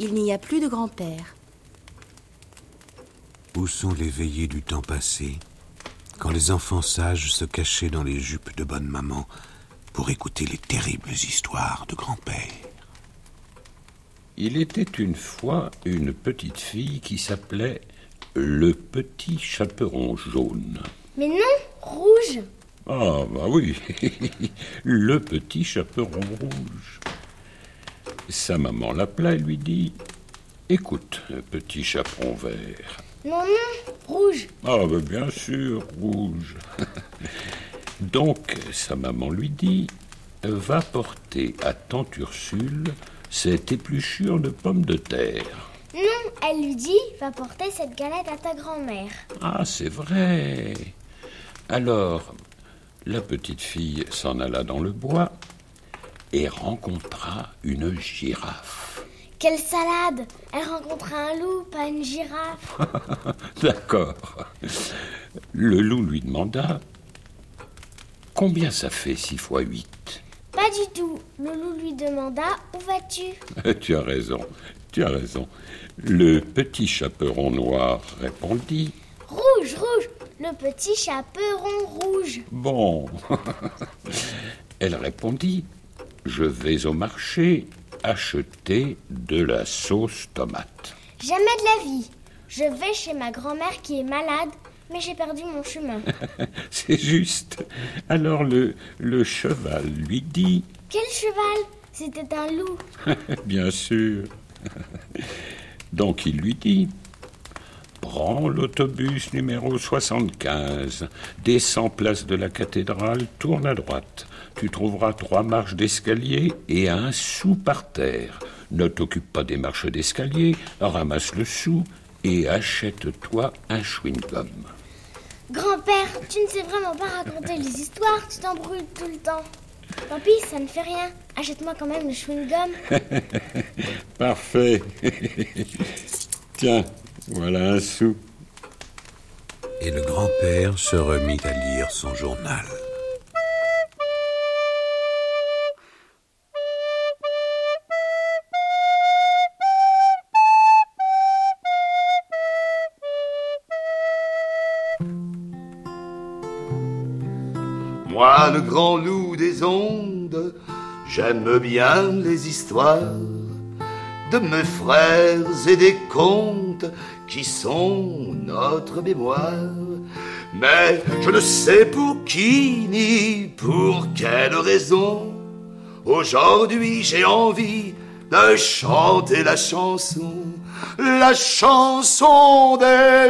il n'y a plus de grand-père. Où sont les veillées du temps passé, quand les enfants sages se cachaient dans les jupes de bonne maman pour écouter les terribles histoires de grand-père? Il était une fois une petite fille qui s'appelait le petit chaperon jaune. Mais non, rouge. Ah, bah oui, le petit chaperon rouge. Sa maman l'appela et lui dit Écoute, petit chaperon vert. Non, non, rouge. Ah, bah bien sûr, rouge. Donc, sa maman lui dit Va porter à tante Ursule cette épluchure de pommes de terre. Non, elle lui dit Va porter cette galette à ta grand-mère. Ah, c'est vrai. Alors, la petite fille s'en alla dans le bois et rencontra une girafe. Quelle salade Elle rencontra un loup, pas une girafe. D'accord. Le loup lui demanda Combien ça fait 6 fois 8 Pas du tout. Le loup lui demanda Où vas-tu? Tu as raison, tu as raison. Le petit chaperon noir répondit Rouge, rouge Le petit chaperon rouge. Bon. Elle répondit Je vais au marché acheter de la sauce tomate. Jamais de la vie. Je vais chez ma grand-mère qui est malade, mais j'ai perdu mon chemin. C'est juste. Alors le, le cheval lui dit Quel cheval? C'était un loup. Bien sûr. Donc il lui dit Prends l'autobus numéro 75, descends place de la cathédrale, tourne à droite. Tu trouveras trois marches d'escalier et un sou par terre. Ne t'occupe pas des marches d'escalier, ramasse le sou et achète-toi un chewing-gum. Grand-père, tu ne sais vraiment pas raconter les histoires, tu t'embrouilles tout le temps. Tant pis, ça ne fait rien. Achète-moi quand même le chewing-gum. Parfait. Tiens, voilà un sou. Et le grand-père se remit à lire son journal. Moi, le grand loup des ondes, j'aime bien les histoires de mes frères et des contes qui sont notre mémoire. Mais je ne sais pour qui ni pour quelle raison. Aujourd'hui j'ai envie de chanter la chanson, la chanson des.